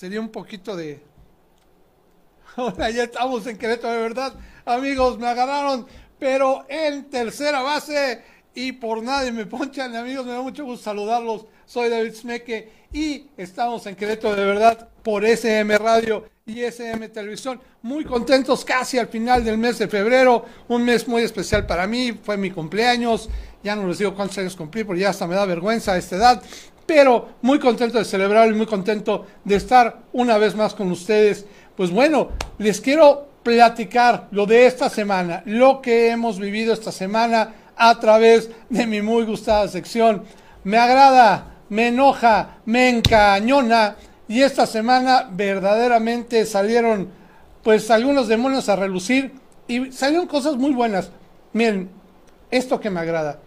sería un poquito de... Ahora ya estamos en Querétaro, de verdad. Amigos, me agarraron, pero en tercera base y por nadie me ponchan. Amigos, me da mucho gusto saludarlos. Soy David Smeke y estamos en Querétaro, de verdad, por SM Radio y SM Televisión. Muy contentos casi al final del mes de febrero, un mes muy especial para mí. Fue mi cumpleaños. Ya no les digo cuántos años cumplí, porque ya hasta me da vergüenza a esta edad pero muy contento de celebrar y muy contento de estar una vez más con ustedes. Pues bueno, les quiero platicar lo de esta semana, lo que hemos vivido esta semana a través de mi muy gustada sección. Me agrada, me enoja, me encañona y esta semana verdaderamente salieron pues algunos demonios a relucir y salieron cosas muy buenas. Miren, esto que me agrada.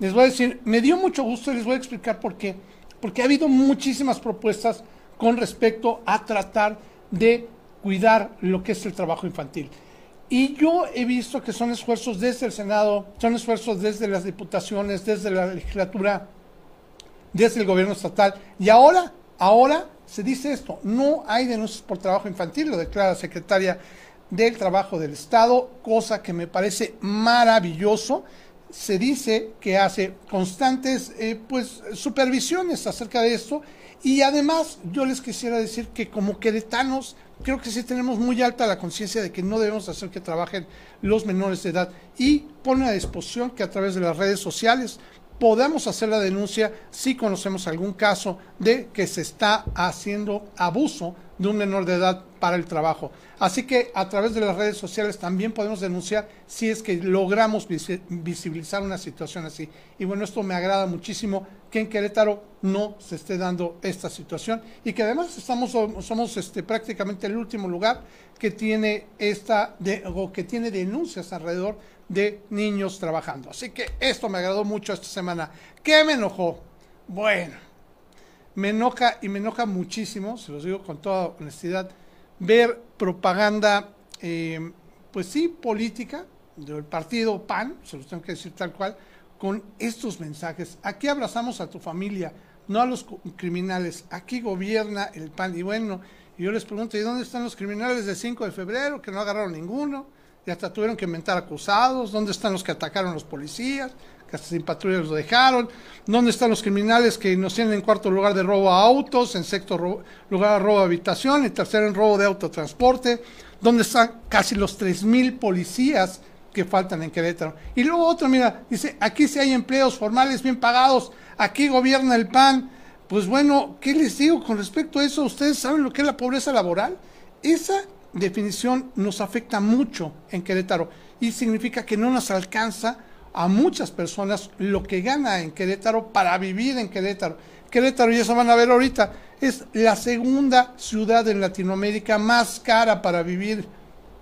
Les voy a decir, me dio mucho gusto y les voy a explicar por qué porque ha habido muchísimas propuestas con respecto a tratar de cuidar lo que es el trabajo infantil. Y yo he visto que son esfuerzos desde el Senado, son esfuerzos desde las diputaciones, desde la legislatura, desde el gobierno estatal. Y ahora, ahora se dice esto, no hay denuncias por trabajo infantil, lo declara la secretaria del Trabajo del Estado, cosa que me parece maravilloso se dice que hace constantes eh, pues supervisiones acerca de esto. Y además yo les quisiera decir que como queretanos creo que sí tenemos muy alta la conciencia de que no debemos hacer que trabajen los menores de edad. Y pone a disposición que a través de las redes sociales podamos hacer la denuncia si conocemos algún caso de que se está haciendo abuso de un menor de edad para el trabajo. Así que a través de las redes sociales también podemos denunciar si es que logramos visibilizar una situación así. Y bueno, esto me agrada muchísimo que en Querétaro no se esté dando esta situación y que además estamos somos este, prácticamente el último lugar que tiene esta de, o que tiene denuncias alrededor de niños trabajando. Así que esto me agradó mucho esta semana. ¿Qué me enojó? Bueno, me enoja y me enoja muchísimo, se los digo con toda honestidad, ver propaganda, eh, pues sí, política, del partido PAN, se los tengo que decir tal cual, con estos mensajes. Aquí abrazamos a tu familia, no a los criminales. Aquí gobierna el PAN. Y bueno, yo les pregunto, ¿y dónde están los criminales del 5 de febrero que no agarraron ninguno? Y hasta tuvieron que inventar acusados. ¿Dónde están los que atacaron a los policías? Que hasta sin patrulla los dejaron. ¿Dónde están los criminales que nos tienen en cuarto lugar de robo a autos, en sexto lugar de robo a habitación, en tercero en robo de autotransporte? ¿Dónde están casi los 3.000 policías que faltan en Querétaro? Y luego otro, mira, dice, aquí sí hay empleos formales bien pagados, aquí gobierna el PAN. Pues bueno, ¿qué les digo con respecto a eso? ¿Ustedes saben lo que es la pobreza laboral? Esa definición nos afecta mucho en Querétaro y significa que no nos alcanza a muchas personas lo que gana en Querétaro para vivir en Querétaro. Querétaro, y eso van a ver ahorita, es la segunda ciudad en Latinoamérica más cara para vivir.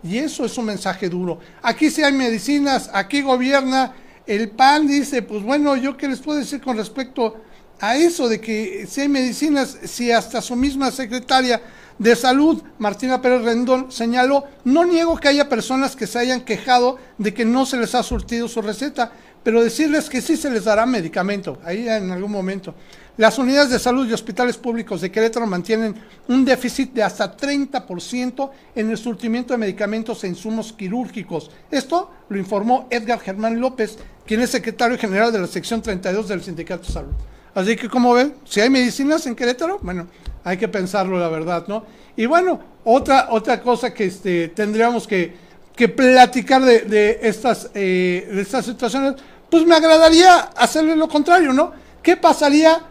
Y eso es un mensaje duro. Aquí sí hay medicinas, aquí gobierna el PAN, dice, pues bueno, yo qué les puedo decir con respecto a eso de que si hay medicinas, si hasta su misma secretaria de Salud, Martina Pérez Rendón, señaló, no niego que haya personas que se hayan quejado de que no se les ha surtido su receta, pero decirles que sí se les dará medicamento, ahí en algún momento. Las unidades de salud y hospitales públicos de Querétaro mantienen un déficit de hasta 30% en el surtimiento de medicamentos e insumos quirúrgicos. Esto lo informó Edgar Germán López, quien es secretario general de la sección 32 del Sindicato de Salud. Así que, como ven, si hay medicinas en Querétaro, bueno, hay que pensarlo, la verdad, ¿no? Y bueno, otra, otra cosa que este, tendríamos que, que platicar de, de estas, eh, de estas situaciones, pues me agradaría hacerle lo contrario, ¿no? ¿Qué pasaría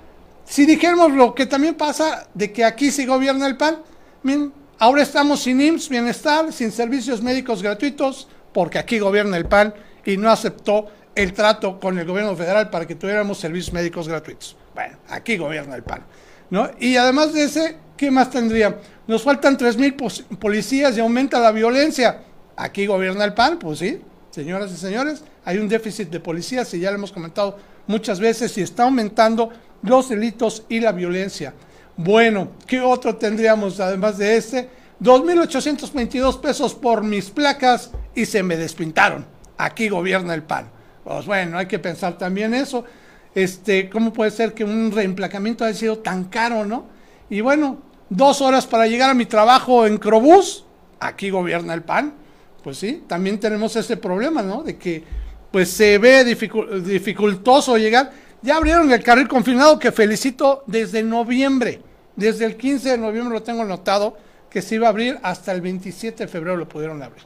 si dijéramos lo que también pasa de que aquí se gobierna el PAN? Ahora estamos sin IMSS, bienestar, sin servicios médicos gratuitos, porque aquí gobierna el PAN y no aceptó el trato con el gobierno federal para que tuviéramos servicios médicos gratuitos. Bueno, aquí gobierna el PAN. ¿no? Y además de ese, ¿qué más tendría? Nos faltan 3.000 policías y aumenta la violencia. Aquí gobierna el PAN, pues sí, señoras y señores, hay un déficit de policías y ya lo hemos comentado muchas veces y está aumentando los delitos y la violencia. Bueno, ¿qué otro tendríamos además de este? 2.822 pesos por mis placas y se me despintaron. Aquí gobierna el PAN. Pues bueno, hay que pensar también eso. Este, ¿Cómo puede ser que un reemplacamiento haya sido tan caro, no? Y bueno, dos horas para llegar a mi trabajo en Crobús, aquí gobierna el PAN. Pues sí, también tenemos ese problema, ¿no? De que pues se ve dificultoso llegar. Ya abrieron el carril confinado que felicito desde noviembre. Desde el 15 de noviembre lo tengo notado que se iba a abrir hasta el 27 de febrero lo pudieron abrir.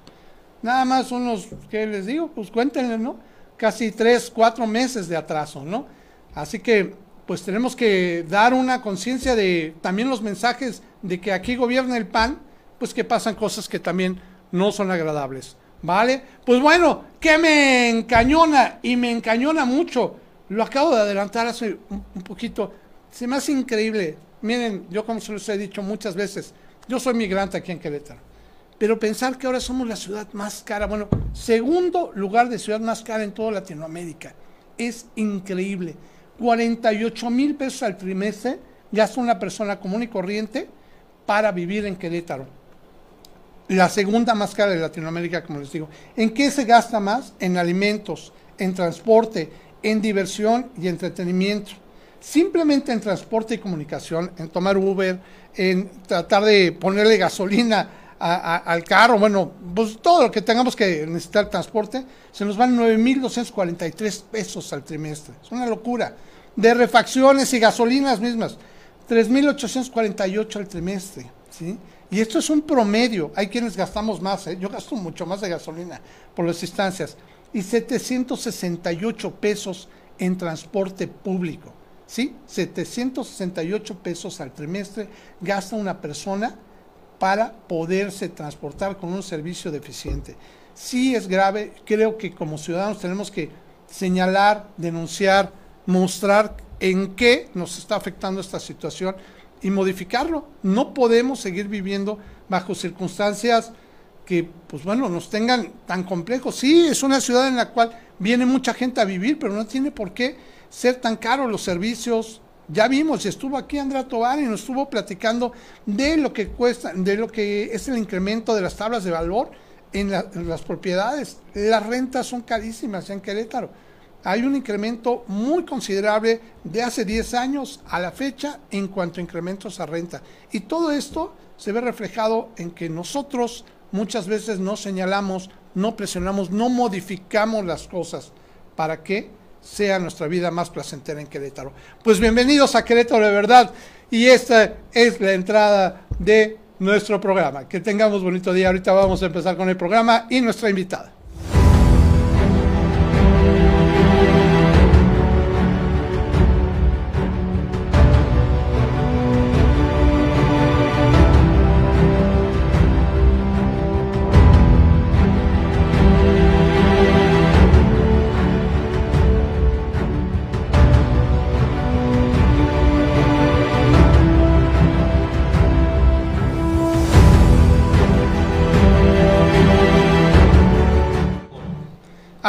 Nada más unos, ¿qué les digo? Pues cuéntenle, ¿no? Casi tres, cuatro meses de atraso, ¿no? Así que pues tenemos que dar una conciencia de también los mensajes de que aquí gobierna el PAN, pues que pasan cosas que también no son agradables. ¿Vale? Pues bueno, que me encañona y me encañona mucho. Lo acabo de adelantar hace un, poquito. Se me hace increíble. Miren, yo como se los he dicho muchas veces, yo soy migrante aquí en Querétaro. Pero pensar que ahora somos la ciudad más cara, bueno, segundo lugar de ciudad más cara en toda Latinoamérica, es increíble. 48 mil pesos al trimestre gasta una persona común y corriente para vivir en Querétaro. La segunda más cara de Latinoamérica, como les digo. ¿En qué se gasta más? En alimentos, en transporte, en diversión y entretenimiento. Simplemente en transporte y comunicación, en tomar Uber, en tratar de ponerle gasolina al carro, bueno, pues todo lo que tengamos que necesitar transporte, se nos van 9.243 pesos al trimestre. Es una locura de refacciones y gasolinas mismas, 3.848 al trimestre, ¿sí? Y esto es un promedio, hay quienes gastamos más, ¿eh? yo gasto mucho más de gasolina por las instancias, y 768 pesos en transporte público, ¿sí? 768 pesos al trimestre gasta una persona para poderse transportar con un servicio deficiente. Sí es grave, creo que como ciudadanos tenemos que señalar, denunciar, mostrar en qué nos está afectando esta situación y modificarlo. No podemos seguir viviendo bajo circunstancias que, pues bueno, nos tengan tan complejos. Sí, es una ciudad en la cual viene mucha gente a vivir, pero no tiene por qué ser tan caros los servicios. Ya vimos, estuvo aquí Andrea Tobar y nos estuvo platicando de lo que cuesta, de lo que es el incremento de las tablas de valor en, en las propiedades. Las rentas son carísimas en Querétaro hay un incremento muy considerable de hace 10 años a la fecha en cuanto a incrementos a renta. Y todo esto se ve reflejado en que nosotros muchas veces no señalamos, no presionamos, no modificamos las cosas para que sea nuestra vida más placentera en Querétaro. Pues bienvenidos a Querétaro de verdad y esta es la entrada de nuestro programa. Que tengamos bonito día. Ahorita vamos a empezar con el programa y nuestra invitada.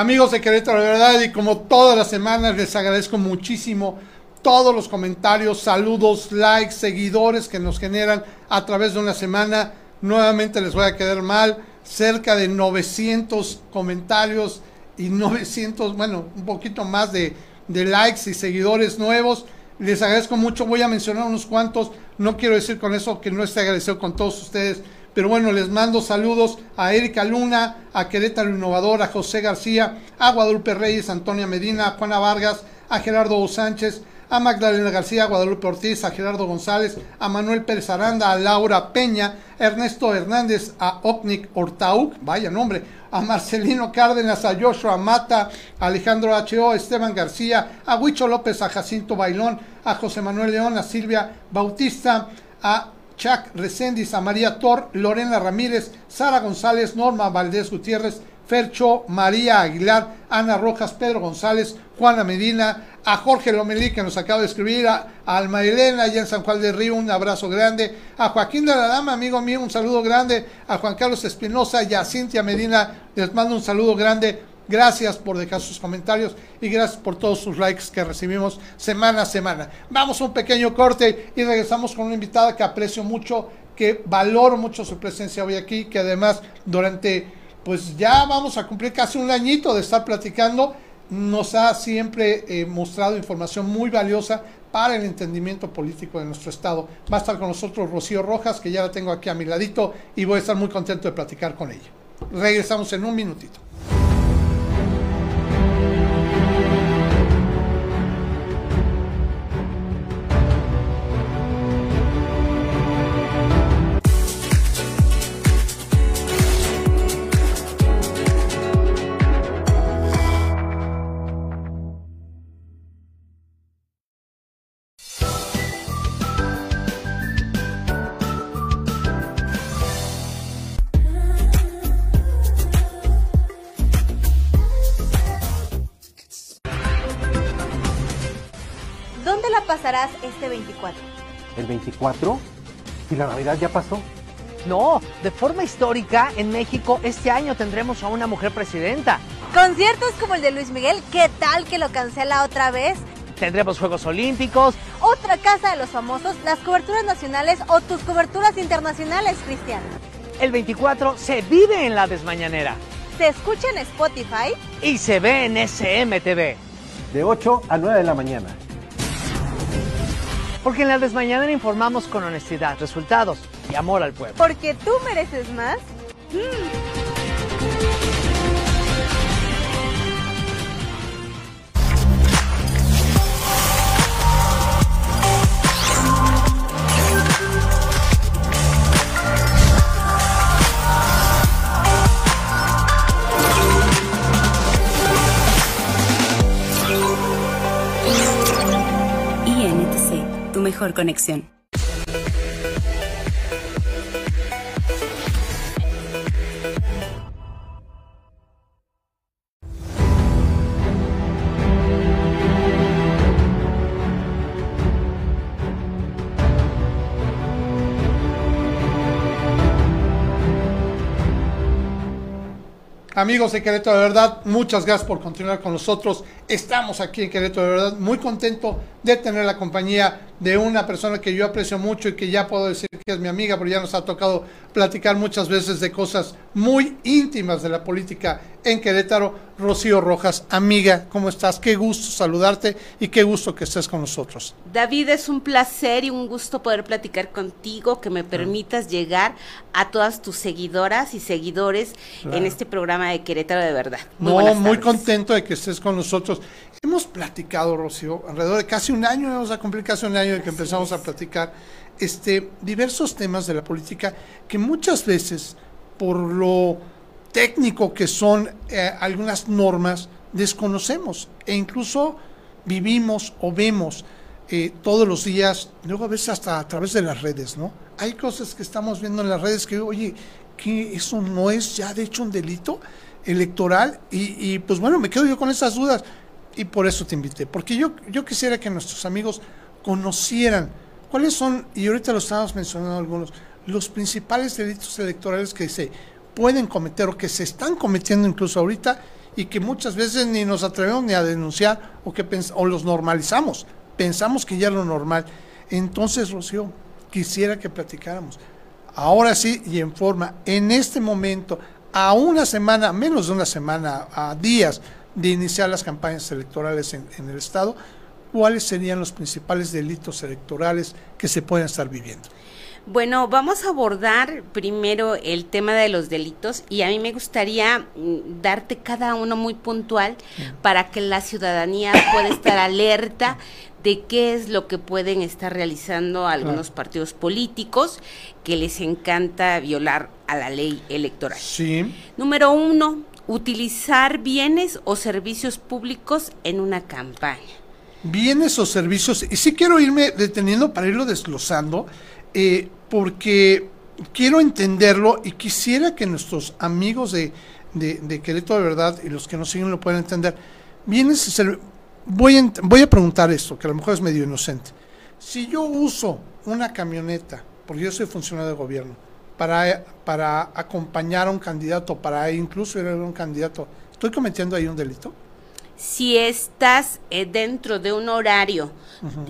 Amigos de Querétaro, de verdad, y como todas las semanas, les agradezco muchísimo todos los comentarios, saludos, likes, seguidores que nos generan a través de una semana. Nuevamente les voy a quedar mal, cerca de 900 comentarios y 900, bueno, un poquito más de, de likes y seguidores nuevos. Les agradezco mucho, voy a mencionar unos cuantos, no quiero decir con eso que no esté agradecido con todos ustedes pero bueno, les mando saludos a Erika Luna, a Querétaro Innovador, a José García, a Guadalupe Reyes, a Antonia Medina, a Juana Vargas, a Gerardo Sánchez, a Magdalena García, a Guadalupe Ortiz, a Gerardo González, a Manuel Pérez Aranda, a Laura Peña, a Ernesto Hernández, a Opnik Ortauk, vaya nombre, a Marcelino Cárdenas, a Joshua Mata, a Alejandro H.O., a Esteban García, a Huicho López, a Jacinto Bailón, a José Manuel León, a Silvia Bautista, a Chuck Recendis, a María Tor, Lorena Ramírez, Sara González, Norma Valdés Gutiérrez, Fercho, María Aguilar, Ana Rojas, Pedro González, Juana Medina, a Jorge Lomelí que nos acaba de escribir, a, Alma Elena allá en San Juan del Río, un abrazo grande, a Joaquín de la Dama, amigo mío, un saludo grande, a Juan Carlos Espinosa y a Cintia Medina, les mando un saludo grande, Gracias por dejar sus comentarios y gracias por todos sus likes que recibimos semana a semana. Vamos a un pequeño corte y regresamos con una invitada que aprecio mucho, que valoro mucho su presencia hoy aquí, que además durante, pues ya vamos a cumplir casi un añito de estar platicando. nos ha siempre eh, mostrado información muy valiosa para el entendimiento político de nuestro Estado. Va a estar con nosotros Rocío Rojas, que ya la tengo aquí a mi ladito, y voy a estar muy contento de platicar con ella. Regresamos en un minutito. 4 y la Navidad ya pasó. No, de forma histórica, en México este año tendremos a una mujer presidenta. Conciertos como el de Luis Miguel, ¿qué tal que lo cancela otra vez? Tendremos Juegos Olímpicos. Otra casa de los famosos, las coberturas nacionales o tus coberturas internacionales, Cristian. El 24 se vive en la desmañanera. Se escucha en Spotify. Y se ve en SMTV. De 8 a 9 de la mañana. Porque en la desmañanera informamos con honestidad, resultados y amor al pueblo. Porque tú mereces más. INTC, mejor conexión. Amigos de Querétaro de Verdad, muchas gracias por continuar con nosotros. Estamos aquí en Querétaro de Verdad, muy contento de tener la compañía de una persona que yo aprecio mucho y que ya puedo decir que es mi amiga, pero ya nos ha tocado platicar muchas veces de cosas muy íntimas de la política en Querétaro. Rocío Rojas, amiga, ¿cómo estás? Qué gusto saludarte y qué gusto que estés con nosotros. David, es un placer y un gusto poder platicar contigo, que me permitas llegar a todas tus seguidoras y seguidores Claro. en este programa de Querétaro de verdad. Muy no, muy contento de que estés con nosotros. Hemos platicado, Rocío, alrededor de casi un año, vamos a cumplir casi un año de que empezamos a platicar este, diversos temas de la política que muchas veces, por lo técnico que son eh, algunas normas, desconocemos e incluso vivimos o vemos eh, todos los días, luego a veces hasta a través de las redes, ¿no? Hay cosas que estamos viendo en las redes que, oye, que eso no es ya de hecho un delito electoral y, y, pues bueno, me quedo yo con esas dudas y por eso te invité, porque yo, yo quisiera que nuestros amigos conocieran cuáles son, y ahorita lo estábamos mencionando algunos, los principales delitos electorales que se pueden cometer o que se están cometiendo incluso ahorita y que muchas veces ni nos atrevemos ni a denunciar o que o los normalizamos, pensamos que ya es lo normal. Entonces, Rocío, quisiera que platicáramos. Ahora sí y en forma, en este momento, a una semana, menos de una semana, a días de iniciar las campañas electorales en, en el Estado, ¿cuáles serían los principales delitos electorales que se pueden estar viviendo? Bueno, vamos a abordar primero el tema de los delitos y a mí me gustaría mm, darte cada uno muy puntual para que la ciudadanía pueda estar alerta de qué es lo que pueden estar realizando algunos partidos políticos que les encanta violar a la ley electoral. Sí, Número uno, utilizar bienes o servicios públicos en una campaña. bienes o servicios, y sí quiero irme deteniendo para irlo desglosando, eh, porque quiero entenderlo y quisiera que nuestros amigos de, de, de de Verdad y los que nos siguen lo puedan entender. Bienes voy, a, voy a preguntar esto, que a lo mejor es medio inocente. Si yo uso una camioneta, porque yo soy funcionario de gobierno, para, para acompañar a un candidato, para incluso ir a un candidato, ¿estoy cometiendo ahí un delito? Si estás eh, dentro de un horario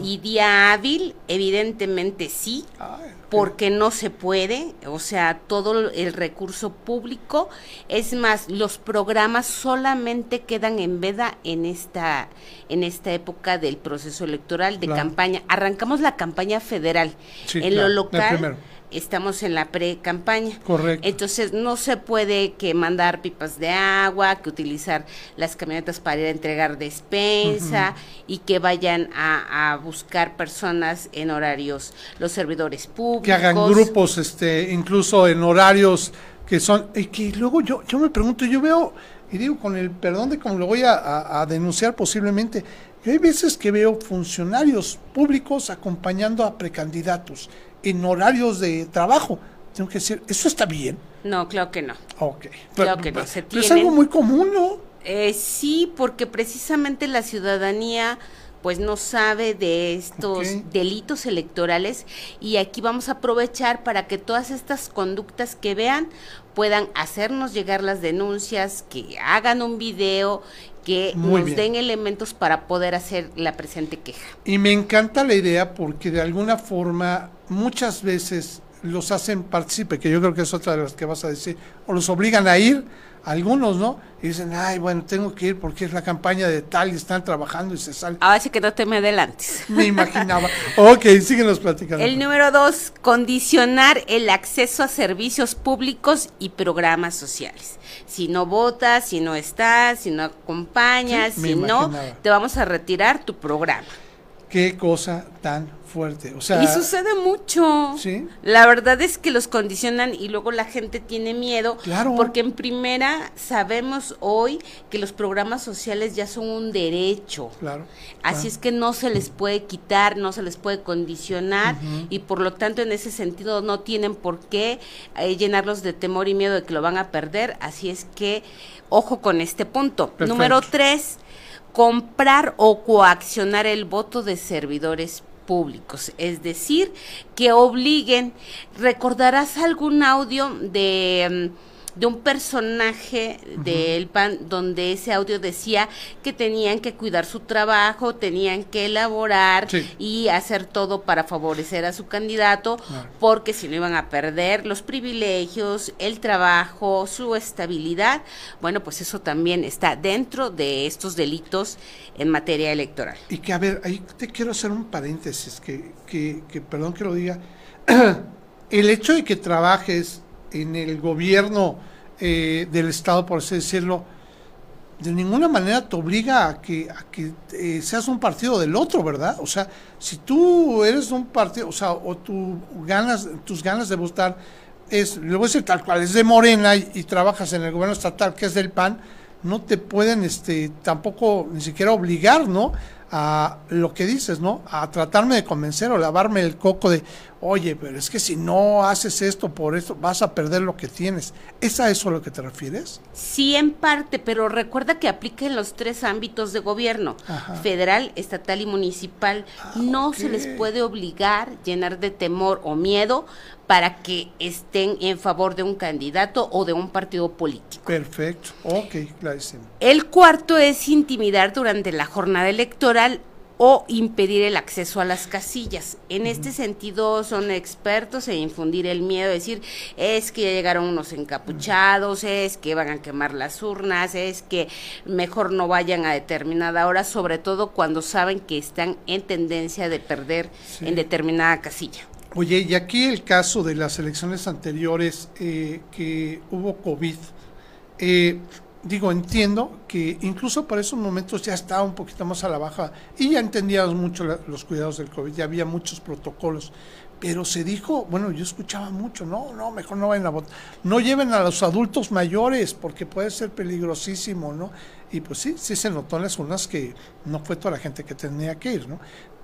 y día hábil, evidentemente sí, Ay, porque no se puede, o sea, todo el recurso público. Es más, los programas solamente quedan en veda en esta, en esta época del proceso electoral de Claro. campaña. Arrancamos la campaña federal. Sí, en claro, lo local primero. Estamos en la pre-campaña. Correcto. Entonces no se puede que mandar pipas de agua, que utilizar las camionetas para ir a entregar despensa y que vayan a, a buscar personas en horarios, los servidores públicos. que hagan grupos, este, incluso en horarios que son, y que luego yo, yo me pregunto, yo veo, y digo con el perdón de cómo lo voy a, a- a denunciar posiblemente, yo hay veces que veo funcionarios públicos acompañando a precandidatos en horarios de trabajo. Tengo que decir, ¿eso está bien? No, claro que no. Ok. Claro que no, se pero es algo muy común, ¿no? Eh, sí, porque precisamente la ciudadanía pues no sabe de estos delitos electorales y aquí vamos a aprovechar para que todas estas conductas que vean puedan hacernos llegar las denuncias, que hagan un video, que Muy nos bien. den elementos para poder hacer la presente queja. Y me encanta la idea porque de alguna forma muchas veces los hacen partícipe, que yo creo que es otra de las que vas a decir, o los obligan a ir, algunos, ¿no? Y dicen, ay, bueno, tengo que ir porque es la campaña de tal y están trabajando y se sale. Ahora sí que no te me adelantes. Me imaginaba. ok, síguenos platicando. El número dos, condicionar el acceso a servicios públicos y programas sociales. Si no votas, si no estás, si no acompañas, Sí, si no, te vamos a retirar tu programa. Qué cosa tan fuerte. O sea, y sucede mucho. Sí. La verdad es que los condicionan y luego la gente tiene miedo. Claro. Porque en primera sabemos hoy que los programas sociales ya son un derecho. claro. Así claro. es que no se les puede quitar, no se les puede condicionar y por lo tanto en ese sentido no tienen por qué eh, llenarlos de temor y miedo de que lo van a perder. Así es que ojo con este punto. Perfecto. Número tres, comprar o coaccionar el voto de servidores públicos, es decir, que obliguen, recordarás algún audio de... mm, de un personaje del PAN donde ese audio decía que tenían que cuidar su trabajo, tenían que elaborar Sí. y hacer todo para favorecer a su candidato, Claro. porque si no iban a perder los privilegios, el trabajo, su estabilidad. Bueno, pues eso también está dentro de estos delitos en materia electoral. Y que, a ver, ahí te quiero hacer un paréntesis, que, que, que perdón que lo diga. El hecho de que trabajes en el gobierno eh, del Estado, por así decirlo, de ninguna manera te obliga a que, a que eh, seas un partido del otro, ¿verdad? O sea, si tú eres un partido, o sea, o tú ganas, tus ganas de votar es, le voy a decir tal cual, es de Morena y, y trabajas en el gobierno estatal que es del PAN, no te pueden este tampoco ni siquiera obligar, ¿no? A lo que dices, ¿no? A tratarme de convencer o lavarme el coco de, oye, pero es que si no haces esto por esto, vas a perder lo que tienes. ¿Es a eso a lo que te refieres? Sí, en parte, pero recuerda que aplica en los tres ámbitos de gobierno, Ajá. federal, estatal y municipal. no se les puede obligar, llenar de temor o miedo para que estén en favor de un candidato o de un partido político. Perfecto. Ok, clarísimo. El cuarto es intimidar durante la jornada electoral o impedir el acceso a las casillas. En este sentido son expertos en infundir el miedo, decir, es que ya llegaron unos encapuchados, es que van a quemar las urnas, es que mejor no vayan a determinada hora, sobre todo cuando saben que están en tendencia de perder Sí. en determinada casilla. Oye, y aquí el caso de las elecciones anteriores eh, que hubo COVID, eh, digo, entiendo que incluso para esos momentos ya estaba un poquito más a la baja y ya entendíamos mucho la- los cuidados del COVID, ya había muchos protocolos, pero se dijo, bueno, yo escuchaba mucho, no, no, mejor no vayan a votar, no lleven a los adultos mayores porque puede ser peligrosísimo, ¿no? Y pues sí, sí se notó en las urnas que no fue toda la gente que tenía que ir, ¿no?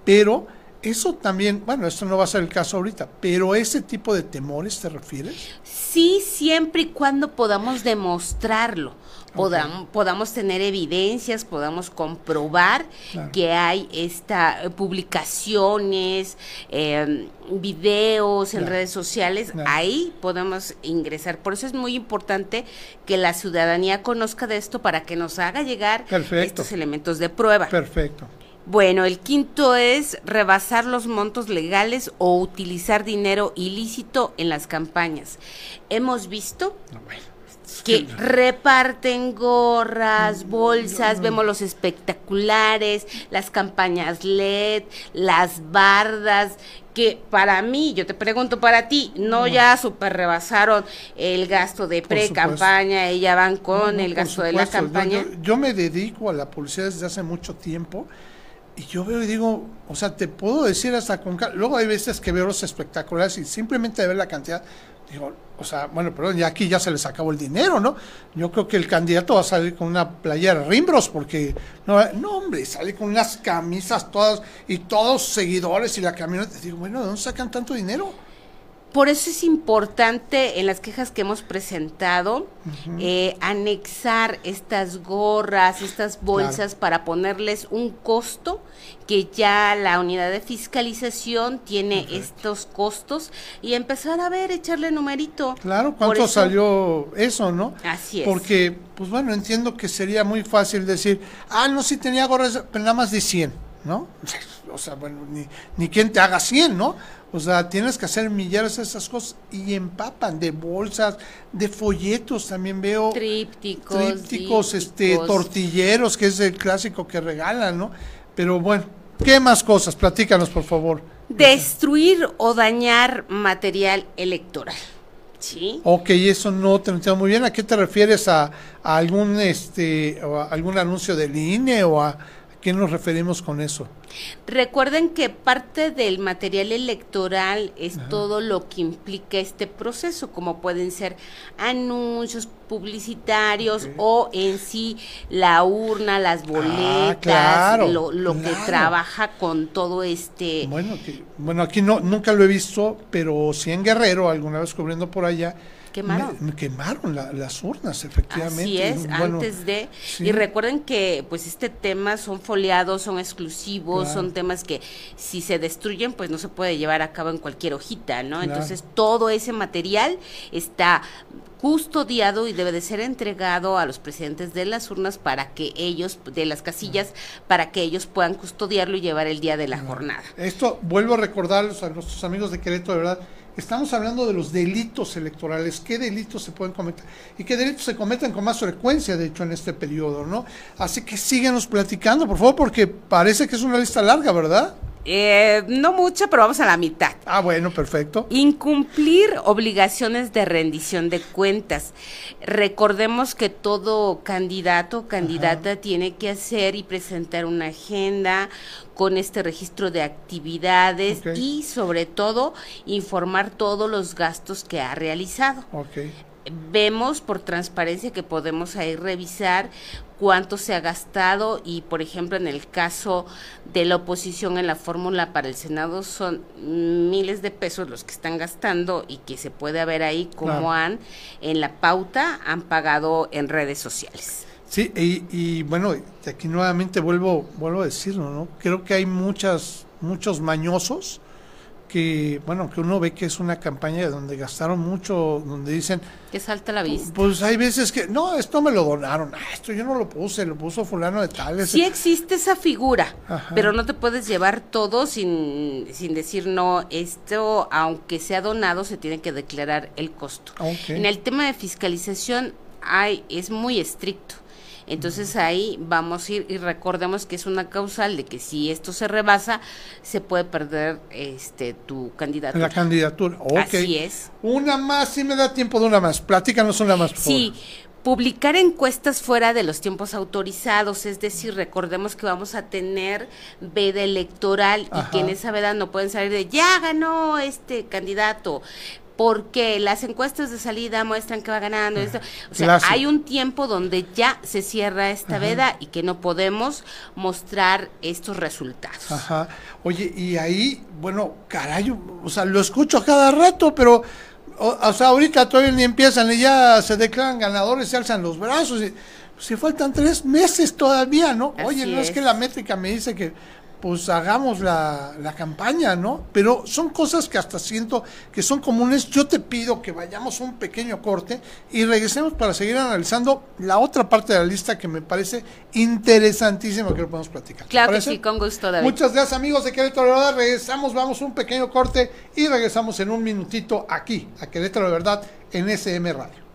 Pero Eso también, bueno, esto no va a ser el caso ahorita, pero ese tipo de temores te refieres? Sí, siempre y cuando podamos demostrarlo, podam- podamos tener evidencias, podamos comprobar Claro. que hay esta eh, publicaciones, eh, videos en Claro. redes sociales, Claro. ahí podemos ingresar. Por eso es muy importante que la ciudadanía conozca de esto para que nos haga llegar Perfecto. estos elementos de prueba. Perfecto. Bueno, el quinto es rebasar los montos legales o utilizar dinero ilícito en las campañas. Hemos visto No, bueno, que reparten gorras, bolsas, vemos los espectaculares, las campañas LED, las bardas, que para mí, yo te pregunto para ti, no ya super rebasaron el gasto de pre-campaña y ya van con No, el gasto de la. Yo- campaña? Yo, yo me dedico a la publicidad desde hace mucho tiempo y yo veo y digo, o sea, te puedo decir hasta con... Luego hay veces que veo los espectaculares y simplemente de ver la cantidad, digo, o sea, bueno, perdón, ya aquí ya se les acabó el dinero, ¿no? Yo creo que el candidato va a salir con una playera Rimbros porque, no, no hombre, sale con unas camisas todas y todos seguidores y la camioneta. Digo, bueno, ¿de dónde sacan tanto dinero? Por eso es importante en las quejas que hemos presentado eh, anexar estas gorras, estas bolsas para ponerles un costo que ya la unidad de fiscalización tiene estos costos y empezar a ver, echarle numerito. Claro, ¿cuánto eso- salió eso, no? Así es. Porque, pues bueno, entiendo que sería muy fácil decir, ah, no, sí tenía gorras, pero nada más de 100, ¿no? O sea, bueno, ni, ni quien te haga 100, ¿no? O sea, tienes que hacer millares de esas cosas y empapan de bolsas, de folletos, también veo Trípticos, trípticos, este, tortilleros, que es el clásico que regalan, ¿no? Pero bueno, ¿qué más cosas? Platícanos, por favor. Destruir o dañar material electoral. ¿Sí? Ok, eso no te entiendo muy bien. ¿A qué te refieres? ¿A, a algún este o a algún anuncio del INE o a qué nos referimos con eso? Recuerden que parte del material electoral es todo lo que implica este proceso, como pueden ser anuncios publicitarios o en sí la urna, las boletas, claro, lo, lo que trabaja con todo este... Bueno, que, bueno, aquí no nunca lo he visto, pero sí en Guerrero, alguna vez cubriendo por allá, Quemaron. me- me quemaron la- las urnas, efectivamente. Así es, Bueno, antes de... sí. Y recuerden que pues este tema son foliados, son exclusivos, Claro. son temas que si se destruyen pues no se puede llevar a cabo en cualquier hojita, ¿no? Claro. Entonces todo ese material está custodiado y debe de ser entregado a los presidentes de las urnas para que ellos, de las casillas, para que ellos puedan custodiarlo y llevar el día de la jornada. Esto, vuelvo a recordarles a nuestros amigos de Querétaro, de verdad, estamos hablando de los delitos electorales, qué delitos se pueden cometer y qué delitos se cometen con más frecuencia, de hecho, en este periodo, ¿no? Así que síguenos platicando, por favor, porque parece que es una lista larga, ¿verdad? Eh, no mucho, pero vamos a la mitad. Ah, bueno, perfecto. Incumplir obligaciones de rendición de cuentas. Recordemos que todo candidato o candidata tiene que hacer y presentar una agenda con este registro de actividades y sobre todo informar todos los gastos que ha realizado. Ok. Vemos por transparencia que podemos ahí revisar cuánto se ha gastado y por ejemplo en el caso de la oposición en la fórmula para el Senado son miles de pesos los que están gastando y que se puede ver ahí cómo Claro. han en la pauta han pagado en redes sociales. Sí, y, y bueno, aquí nuevamente vuelvo, vuelvo a decirlo, ¿no? Creo que hay muchas, muchos mañosos que, bueno, que uno ve que es una campaña donde gastaron mucho, donde dicen, Que salta la vista. Pues hay veces que, no, esto me lo donaron, ah, esto yo no lo puse, lo puso fulano de tal. ese- Sí existe esa figura, Ajá. pero no te puedes llevar todo sin, sin decir no, esto aunque sea donado se tiene que declarar el costo. Ok. En el tema de fiscalización hay, es muy estricto. Entonces ahí vamos a ir y recordemos que es una causal de que si esto se rebasa, se puede perder este tu candidato. La candidatura. Ok. Así es. Una más, si me da tiempo de una más. Platícanos una más, por Sí, favor. publicar encuestas fuera de los tiempos autorizados, es decir, recordemos que vamos a tener veda electoral Ajá. y que en esa veda no pueden salir de ya ganó este candidato. Porque las encuestas de salida muestran que va ganando. Esto. O sea, hay un tiempo donde ya se cierra esta veda y que no podemos mostrar estos resultados. Ajá. Oye, y ahí, bueno, caray, o sea, lo escucho cada rato, pero, o, o sea, ahorita todavía ni empiezan y ya se declaran ganadores, se alzan los brazos. Y, si faltan tres meses todavía, ¿no? Oye, no es es. que la métrica me dice que, pues, hagamos la, la campaña, ¿no? Pero son cosas que hasta siento que son comunes. Yo te pido que vayamos un pequeño corte y regresemos para seguir analizando la otra parte de la lista que me parece interesantísima que lo podemos platicar. ¿Te Claro que sí, con gusto, David. Muchas gracias amigos de Querétaro de Verdad. Regresamos, vamos un pequeño corte y regresamos en un minutito aquí, a Querétaro de Verdad, en SM Radio.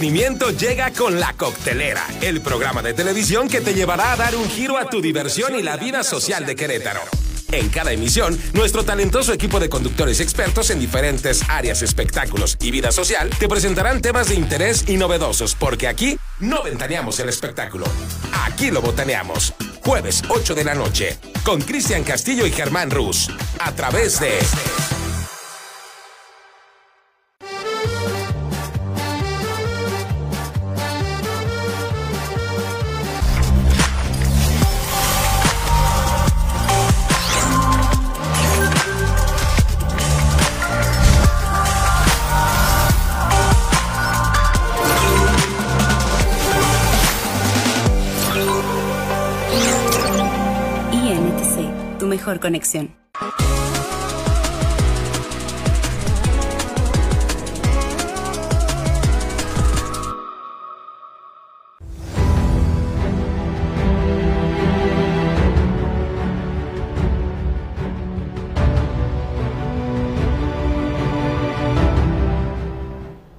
Llega con La Coctelera, el programa de televisión que te llevará a dar un giro a tu diversión y la vida social de Querétaro. En cada emisión, nuestro talentoso equipo de conductores expertos en diferentes áreas, espectáculos y vida social te presentarán temas de interés y novedosos, porque aquí no ventaneamos el espectáculo. Aquí lo botaneamos. Jueves 8 de la noche, con Cristian Castillo y Germán Ruz, a través de... conexión.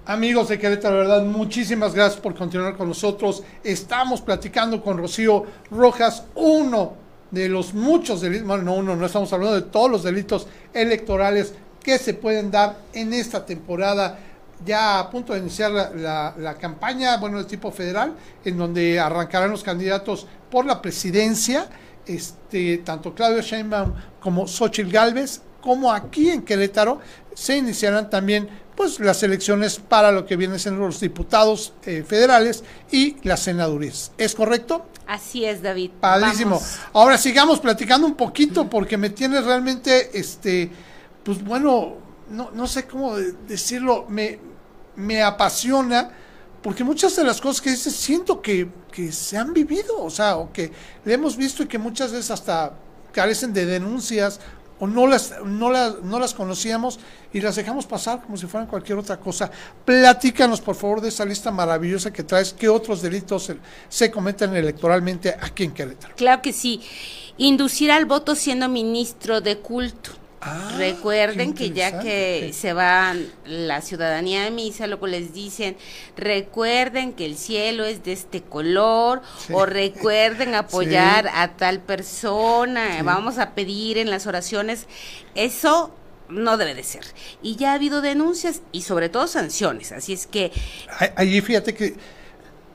Amigos de Querétaro, de verdad, muchísimas gracias por continuar con nosotros. Estamos platicando con Rocío Rojas, uno de los muchos delitos, bueno, no uno, no estamos hablando de todos los delitos electorales que se pueden dar en esta temporada, ya a punto de iniciar la, la- campaña, bueno, de tipo federal, en donde arrancarán los candidatos por la presidencia, este, tanto Claudio Sheinbaum como Xochitl Gálvez, como aquí en Querétaro, se iniciarán también pues las elecciones para lo que vienen siendo los diputados eh, federales y las senadurías. ¿Es correcto? Así es, David. Padrísimo. Vamos. Ahora sigamos platicando un poquito porque me tiene realmente, este, pues bueno, no, no sé cómo de- decirlo, me, me apasiona porque muchas de las cosas que dices siento que, que se han vivido, o sea, o que le hemos visto y que muchas veces hasta carecen de denuncias o no las, no las, no las conocíamos y las dejamos pasar como si fueran cualquier otra cosa. Platícanos, por favor, de esa lista maravillosa que traes, qué otros delitos se, se cometen electoralmente aquí en Querétaro. Claro que sí. Inducir al voto siendo ministro de culto. Ah, Recuerden que ya que se van la ciudadanía de misa, luego les dicen, recuerden que el cielo es de este color, Sí. o recuerden apoyar Sí. a tal persona, vamos a pedir en las oraciones. Eso no debe de ser. Y ya ha habido denuncias y sobre todo sanciones. Así es que Allí fíjate que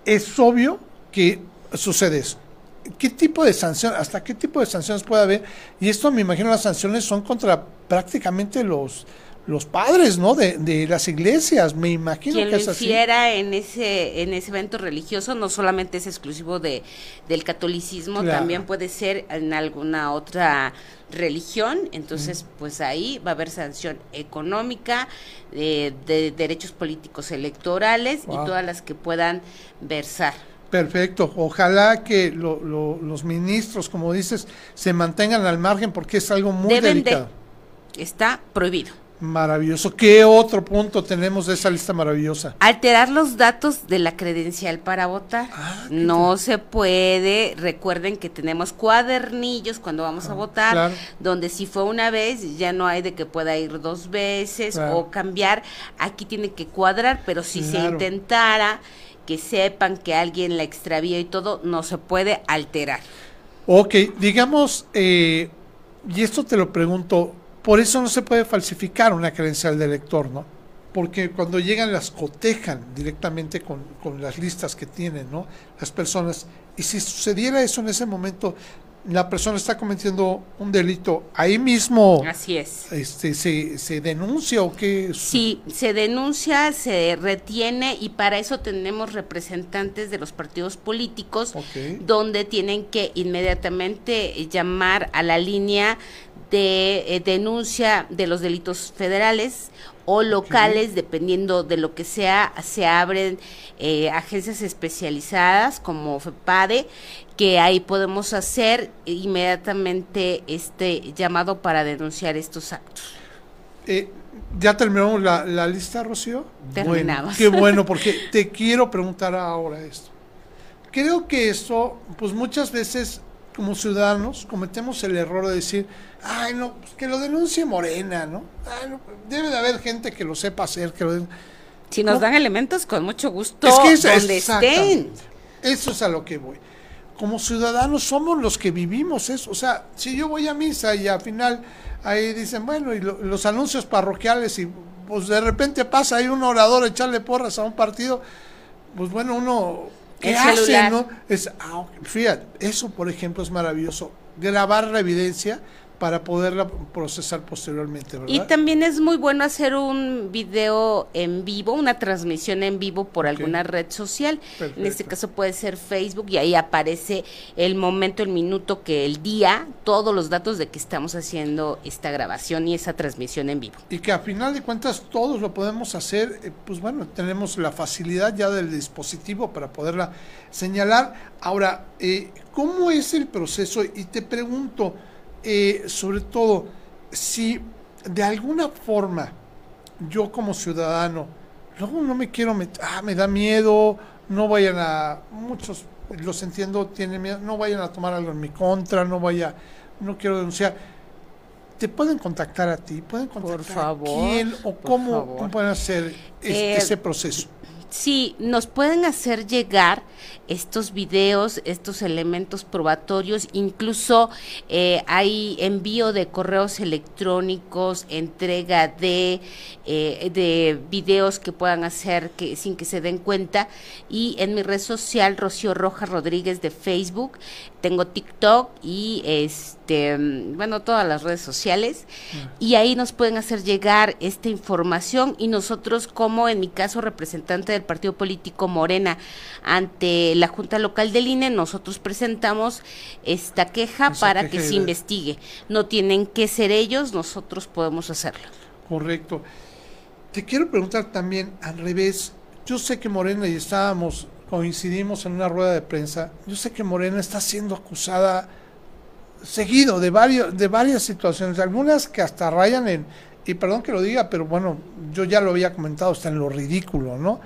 es obvio que sucede eso. ¿Qué tipo de sanción, hasta qué tipo de sanciones puede haber? Y esto me imagino las sanciones son contra prácticamente los, los padres, ¿no? De, de las iglesias, me imagino quien que es así. en ese en ese evento religioso no solamente es exclusivo de del catolicismo Claro. también puede ser en alguna otra religión entonces pues ahí va a haber sanción económica eh, de derechos políticos electorales Wow. y todas las que puedan versar Perfecto. Ojalá que lo- lo- los ministros, como dices, se mantengan al margen porque es algo muy Deben de. delicado. está prohibido Maravilloso. ¿Qué otro punto tenemos de esa lista maravillosa? Alterar los datos de la credencial para votar. Ah, no se puede. Recuerden que tenemos cuadernillos cuando vamos a votar, Ah, claro. donde si fue una vez, ya no hay de que pueda ir dos veces Claro. o cambiar. Aquí tiene que cuadrar, pero si se intentara que sepan que alguien la extravió y todo, no se puede alterar. Ok, digamos, eh, y esto te lo pregunto, por eso no se puede falsificar una credencial de elector, ¿no? Porque cuando llegan las cotejan directamente con, con las listas que tienen, ¿no? Las personas. Y si sucediera eso en ese momento, la persona está cometiendo un delito, ahí mismo Así es. este, se, se denuncia o qué. Sí, se denuncia, se retiene y para eso tenemos representantes de los partidos políticos donde tienen que inmediatamente llamar a la línea de eh, denuncia de los delitos federales o locales, dependiendo de lo que sea, se abren eh, agencias especializadas como FEPADE, que ahí podemos hacer inmediatamente este llamado para denunciar estos actos. Eh, ¿Ya terminamos la, la lista, Rocío? Terminamos. Bueno, qué bueno, porque te quiero preguntar ahora esto. Creo que esto, pues muchas veces como ciudadanos cometemos el error de decir, ay, no, pues que lo denuncie Morena, ¿no? Ay, no, debe de haber gente que lo sepa hacer, que lo den- Si nos No. dan elementos, con mucho gusto, Es que es- donde estén. Eso es a lo que voy. Como ciudadanos somos los que vivimos eso. O sea, si yo voy a misa y al final ahí dicen, bueno, y lo- los anuncios parroquiales y pues de repente pasa ahí un orador a echarle porras a un partido, pues bueno, uno, ¿qué El hace, celular. no? Es, ah, fíjate, eso por ejemplo es maravilloso. Grabar la evidencia para poderla procesar posteriormente, ¿verdad? Y también es muy bueno hacer un video en vivo, una transmisión en vivo por alguna red social. En este caso puede ser Facebook y ahí aparece el momento, el minuto, que el día, todos los datos de que estamos haciendo esta grabación y esa transmisión en vivo. y que a final de cuentas todos lo podemos hacer, eh, pues bueno, tenemos la facilidad ya del dispositivo para poderla señalar. Ahora, eh, ¿cómo es el proceso? Y te pregunto, eh, sobre todo, si de alguna forma yo como ciudadano, luego no me quiero meter, ah, me da miedo, no vayan a, muchos los entiendo, tienen miedo, no vayan a tomar algo en mi contra, no vaya, no quiero denunciar te pueden contactar a ti, pueden contactar favor, a quién o por cómo, favor. cómo pueden hacer es- Eh, ese proceso. Sí, nos pueden hacer llegar estos videos, estos elementos probatorios, incluso eh, hay envío de correos electrónicos, entrega de, eh, de videos que puedan hacer que, sin que se den cuenta. Y en mi red social, Rocío Rojas Rodríguez de Facebook, tengo TikTok y este, mm, bueno, todas las redes sociales. Y ahí nos pueden hacer llegar esta información y nosotros como en mi caso representante del partido político Morena ante la Junta Local del INE, nosotros presentamos esta queja Esa para queja que de- se investigue. No tienen que ser ellos, nosotros podemos hacerlo. Correcto. Te quiero preguntar también al revés. Yo sé que Morena y estábamos, coincidimos en una rueda de prensa. Yo sé que Morena está siendo acusada seguido de varios, de varias situaciones, algunas que hasta rayan en, y perdón que lo diga, pero bueno, yo ya lo había comentado, está en lo ridículo, ¿no?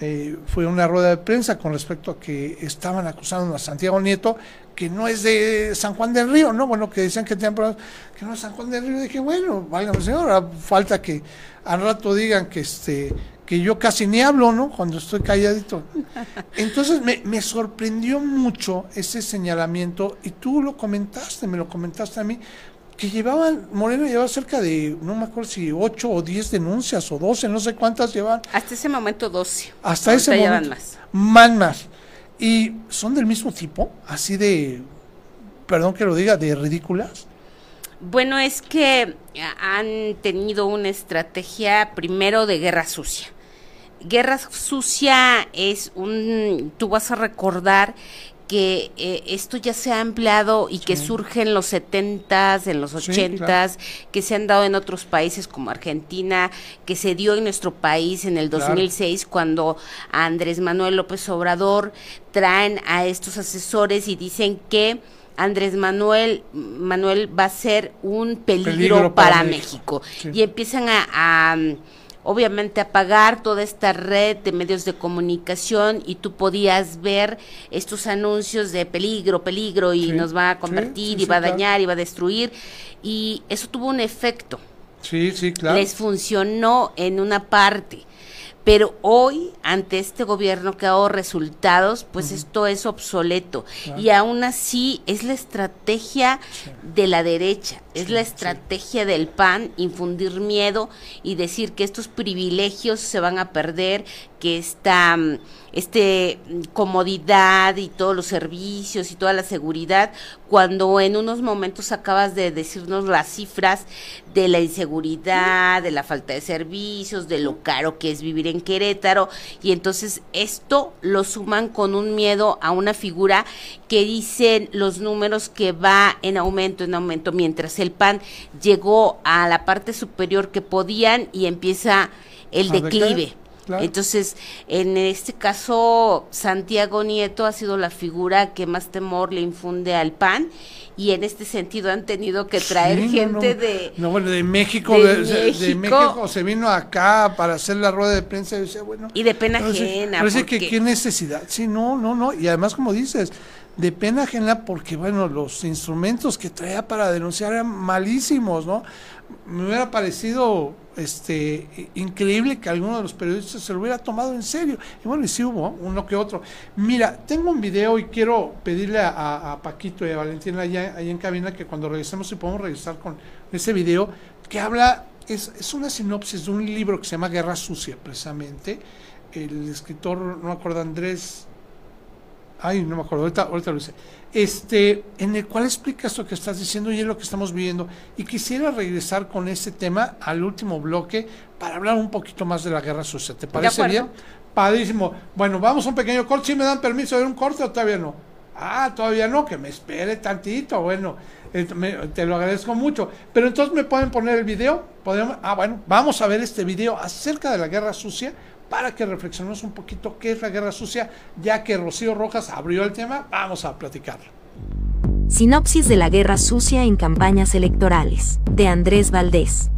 Eh, fue una rueda de prensa con respecto a que estaban acusando a Santiago Nieto, que no es de San Juan del Río, ¿no? Bueno, que decían que tenían problemas, que no es San Juan del Río. Dije, bueno, válgame señor, falta que al rato digan que este que yo casi ni hablo, ¿no? Cuando estoy calladito. Entonces me, me sorprendió mucho ese señalamiento y tú lo comentaste, me lo comentaste a mí, que llevaban, Moreno llevaba cerca de, no me acuerdo si 8 o 10 denuncias o 12, no sé cuántas llevan, Hasta ese momento 12. hasta Ahorita ese momento. más. Más, más. Y son del mismo tipo, así de, perdón que lo diga, de ridículas. Bueno, es que han tenido una estrategia primero de guerra sucia. Guerra sucia es un, tú vas a recordar que eh, esto ya se ha empleado y que surge en los 70s, en los Sí, 80s, que se han dado en otros países como Argentina, que se dio en nuestro país en el Claro. 2006 cuando a Andrés Manuel López Obrador traen a estos asesores y dicen que Andrés Manuel, Manuel va a ser un peligro, Peligro para, para México. México, sí. Y empiezan a, a, obviamente a pagar toda esta red de medios de comunicación y tú podías ver estos anuncios de peligro, peligro y Sí, nos va a convertir sí, y va a claro. dañar y va a destruir y eso tuvo un efecto Sí, sí, claro. les funcionó en una parte. Pero hoy, ante este gobierno que ha dado resultados, pues esto es obsoleto. Y aún así es la estrategia de la derecha, es la estrategia del PAN, infundir miedo y decir que estos privilegios se van a perder, que esta mm, este comodidad y todos los servicios y toda la seguridad, cuando en unos momentos acabas de decirnos las cifras de la inseguridad, de la falta de servicios, de lo caro que es vivir en Querétaro, y entonces esto lo suman con un miedo a una figura que dicen los números que va en aumento, en aumento, mientras el PAN llegó a la parte superior que podían y empieza el declive. Claro. Entonces, en este caso, Santiago Nieto ha sido la figura que más temor le infunde al PAN y en este sentido han tenido que traer Sí, gente no, de... No, bueno, de México, de de, de- de México. Se vino acá para hacer la rueda de prensa y decía, bueno. Y de pena parece- ajena, Parece que porque- qué necesidad. Sí, no, no, no. Y además, como dices, de pena ajena porque, bueno, los instrumentos que traía para denunciar eran malísimos, ¿no? Me hubiera parecido este increíble que alguno de los periodistas se lo hubiera tomado en serio. Y bueno, y sí hubo uno que otro. Mira, tengo un video y quiero pedirle a Paquito y a Valentina allá, allá en cabina que cuando regresemos si podemos regresar con ese video que habla, es, es una sinopsis de un libro que se llama Guerra Sucia, precisamente. El escritor, no me acuerdo, Andrés Ay, no me acuerdo, ahorita, ahorita lo hice. Este, en el cual explica esto que estás diciendo y es lo que estamos viendo. Y quisiera regresar con este tema al último bloque para hablar un poquito más de la guerra sucia. ¿Te parece bien? Padrísimo. Bueno, vamos a un pequeño corte. ¿Sí me dan permiso de un corte o todavía no? Ah, todavía no, que me espere tantito. Bueno, eh, me- te lo agradezco mucho. Pero entonces me pueden poner el video. ¿Podemos? Ah, bueno, vamos a ver este video acerca de la guerra sucia para que reflexionemos un poquito qué es la guerra sucia, ya que Rocío Rojas abrió el tema, vamos a platicarlo. Sinopsis de la guerra sucia en campañas electorales, de Andrés Valdés.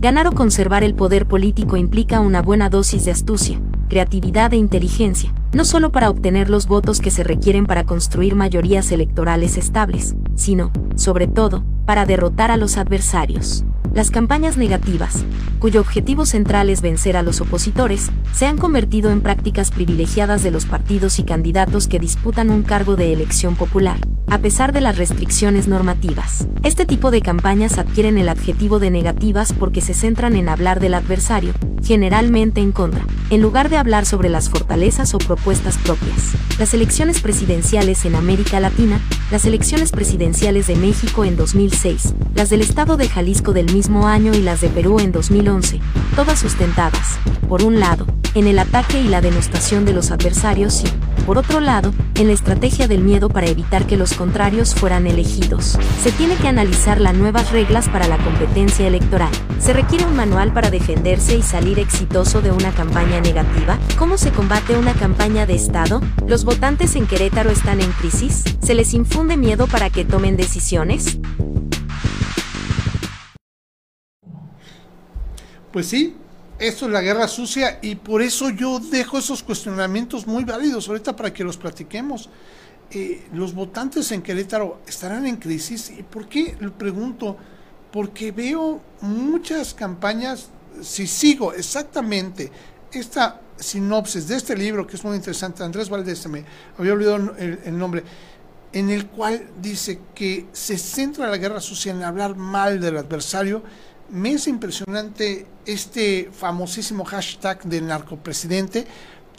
Ganar o conservar el poder político implica una buena dosis de astucia, creatividad e inteligencia, no solo para obtener los votos que se requieren para construir mayorías electorales estables, sino, sobre todo, para derrotar a los adversarios. Las campañas negativas, cuyo objetivo central es vencer a los opositores, se han convertido en prácticas privilegiadas de los partidos y candidatos que disputan un cargo de elección popular, a pesar de las restricciones normativas. Este tipo de campañas adquieren el adjetivo de negativas porque se centran en hablar del adversario, generalmente en contra, en lugar de hablar sobre las fortalezas o propuestas propias. Las elecciones presidenciales en América Latina, las elecciones presidenciales de México en 2006, las del estado de Jalisco del mismo año y las de Perú en 2011, todas sustentadas, por un lado, en el ataque y la denostación de los adversarios y, por otro lado, en la estrategia del miedo para evitar que los contrarios fueran elegidos. Se tiene que analizar las nuevas reglas para la competencia electoral. ¿Se requiere un manual para defenderse y salir exitoso de una campaña negativa? ¿Cómo se combate una campaña de Estado? ¿Los votantes en Querétaro están en crisis? ¿Se les infunde miedo para que tomen decisiones? Pues sí, esto es la guerra sucia y por eso yo dejo esos cuestionamientos muy válidos ahorita para que los platiquemos. Eh, los votantes en Querétaro estarán en crisis y por qué lo pregunto porque veo muchas campañas si sigo exactamente esta sinopsis de este libro que es muy interesante Andrés Valdés me había olvidado el nombre en el cual dice que se centra la guerra sucia en hablar mal del adversario me es impresionante este famosísimo hashtag del narcopresidente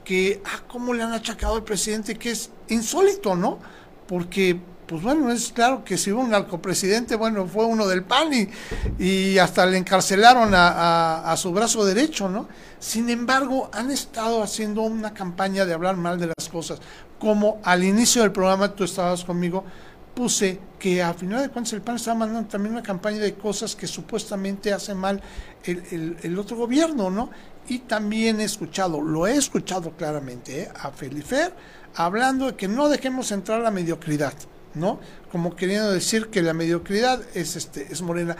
que, ah, cómo le han achacado al presidente, que es insólito, ¿no? Porque, pues bueno, es claro que si hubo un narcopresidente, bueno, fue uno del PAN y, y hasta le encarcelaron a, a- a su brazo derecho, ¿no? Sin embargo, han estado haciendo una campaña de hablar mal de las cosas, como al inicio del programa tú estabas conmigo, puse que a final de cuentas el PAN estaba mandando también una campaña de cosas que supuestamente hace mal el, el- el otro gobierno, ¿no? Y también he escuchado, lo he escuchado claramente, ¿eh? a Felifer hablando de que no dejemos entrar la mediocridad. ¿no? Como queriendo decir que la mediocridad es, este, es morena.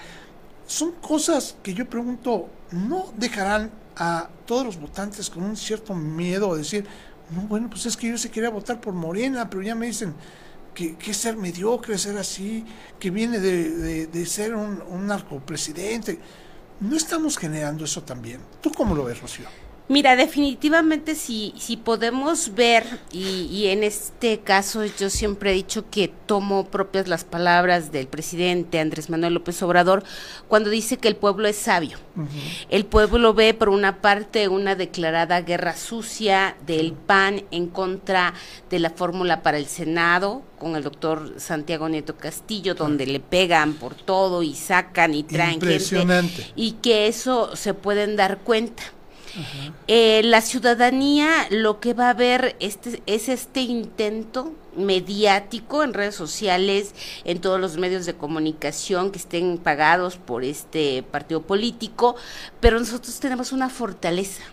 Son cosas que yo pregunto, ¿no dejarán a todos los votantes con un cierto miedo a decir, no, bueno, pues es que yo se quería votar por Morena, pero ya me dicen que, ser mediocre, ser así, que viene de, de- de ser un, un narcopresidente. ¿No estamos generando eso también? ¿Tú cómo lo ves, Rocío? Mira, definitivamente si, si podemos ver, y, y en este caso yo siempre he dicho que tomo propias las palabras del presidente Andrés Manuel López Obrador cuando dice que el pueblo es sabio. El pueblo ve por una parte una declarada guerra sucia del PAN en contra de la fórmula para el Senado con el doctor Santiago Nieto Castillo, donde le pegan por todo y sacan y traen gente Impresionante. y que eso se pueden dar cuenta. Eh, la ciudadanía lo que va a ver este, es este intento mediático en redes sociales, en todos los medios de comunicación que estén pagados por este partido político, pero nosotros tenemos una fortaleza.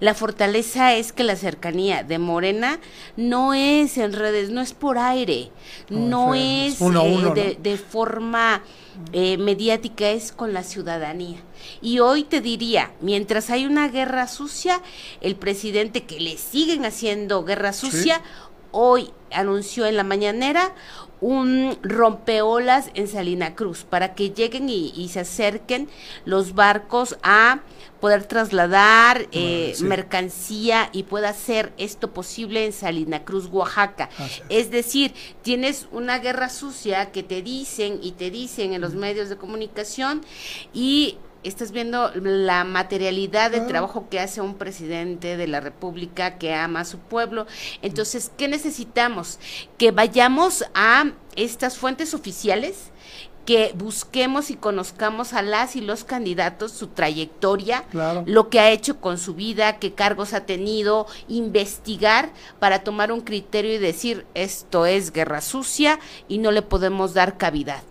La fortaleza es que la cercanía de Morena no es en redes, no es por aire, No, no es es uno a eh, uno, de, ¿no? de forma eh, mediática, es con la ciudadanía. Y hoy te diría, mientras hay una guerra sucia, el presidente que le siguen haciendo guerra sucia, hoy anunció en la mañanera un rompeolas en Salina Cruz para que lleguen y, y se acerquen los barcos a poder trasladar eh, sí. mercancía y pueda hacer esto posible en Salina Cruz, Oaxaca. Así Es decir, tienes una guerra sucia que te dicen y te dicen en los medios de comunicación y estás viendo la materialidad de trabajo que hace un presidente de la República que ama a su pueblo. Entonces, ¿qué necesitamos? Que vayamos a estas fuentes oficiales que busquemos y conozcamos a las y los candidatos, su trayectoria, Claro. lo que ha hecho con su vida, qué cargos ha tenido, investigar para tomar un criterio y decir esto es guerra sucia y no le podemos dar cavidad.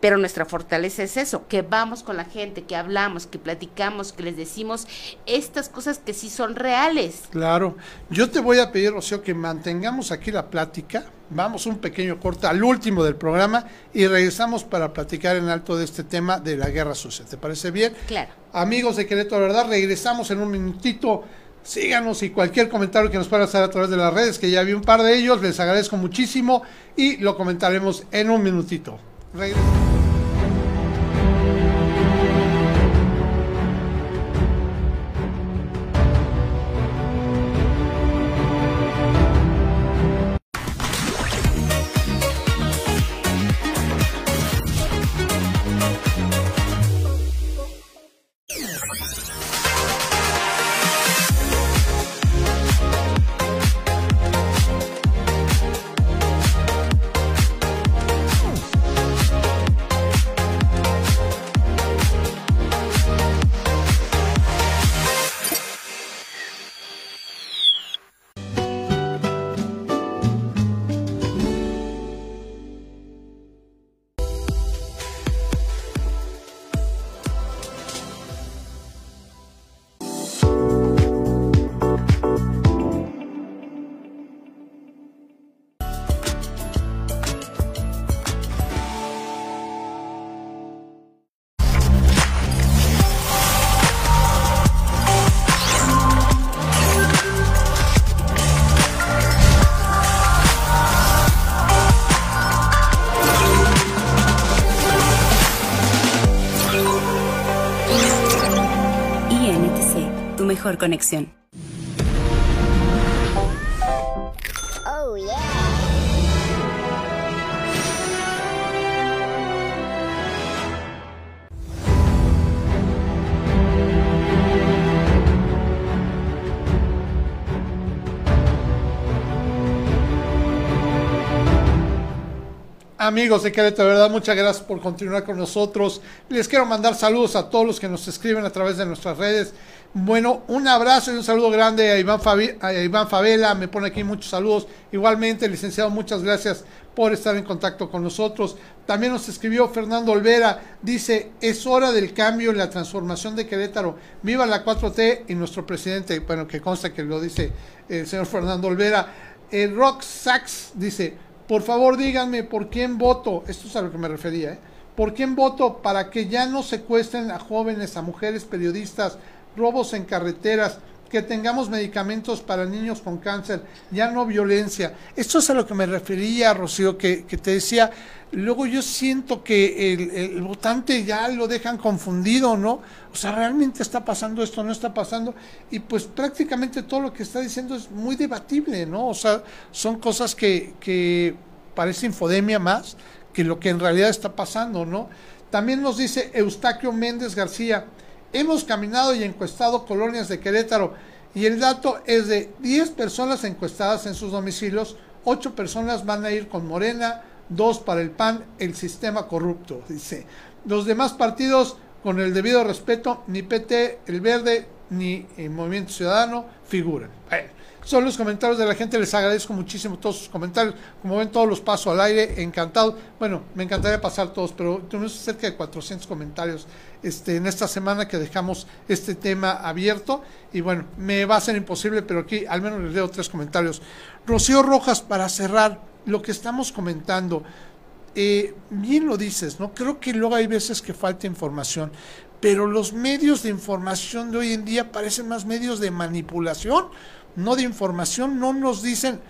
Pero nuestra fortaleza es eso, que vamos con la gente, que hablamos, que platicamos, que les decimos estas cosas que sí son reales. Claro. Yo te voy a pedir, Rocío, que mantengamos aquí la plática. Vamos un pequeño corte al último del programa y regresamos para platicar en alto de este tema de la guerra sucia. ¿Te parece bien? Claro. Amigos de Querétaro, ¿verdad? Regresamos en un minutito. Síganos y cualquier comentario que nos puedan hacer a través de las redes, que ya vi un par de ellos, les agradezco muchísimo y lo comentaremos en un minutito. Regresamos. Mejor conexión. Amigos de Querétaro, verdad, muchas gracias por continuar con nosotros. Les quiero mandar saludos a todos los que nos escriben a través de nuestras redes. Bueno, un abrazo y un saludo grande a Iván, Fabi- a Iván me pone aquí muchos saludos. Igualmente, licenciado, muchas gracias por estar en contacto con nosotros. También nos escribió Fernando Olvera, dice, es hora del cambio en la transformación de Querétaro. Viva la 4T y nuestro presidente, bueno, que consta que lo dice el señor Fernando Olvera. El Rock Sax dice, Por favor, díganme por quién voto. Esto es a lo que me refería, ¿eh? ¿Por quién voto para que ya no secuestren a jóvenes, a mujeres periodistas, robos en carreteras, que tengamos medicamentos para niños con cáncer, ya no violencia. Esto es a lo que me refería, Rocío, que, que te decía, luego yo siento que el, el, votante ya lo dejan confundido, ¿no? O sea, realmente está pasando esto, no está pasando, y pues prácticamente todo lo que está diciendo es muy debatible, ¿no? O sea, son cosas que, que parece infodemia más que lo que en realidad está pasando, ¿no? También nos dice Eustaquio Méndez García, hemos caminado y encuestado colonias de Querétaro y el dato es de 10 personas encuestadas en sus domicilios, 8 personas van a ir con Morena, 2 para el PAN, el sistema corrupto, dice. Los demás partidos, con el debido respeto, ni PT, el Verde, ni el Movimiento Ciudadano figuran. Bueno, son los comentarios de la gente, les agradezco muchísimo todos sus comentarios. Como ven, todos los paso al aire, encantado. Bueno, me encantaría pasar todos, pero tenemos cerca de 400 comentarios este, en esta semana que dejamos este tema abierto. Y bueno, me va a ser imposible, pero aquí al menos les leo tres comentarios. Rocío Rojas, para cerrar lo que estamos comentando, eh, bien lo dices, ¿no? Creo que luego hay veces que falta información, pero los medios de información de hoy en día parecen más medios de manipulación no de información, no nos dicen,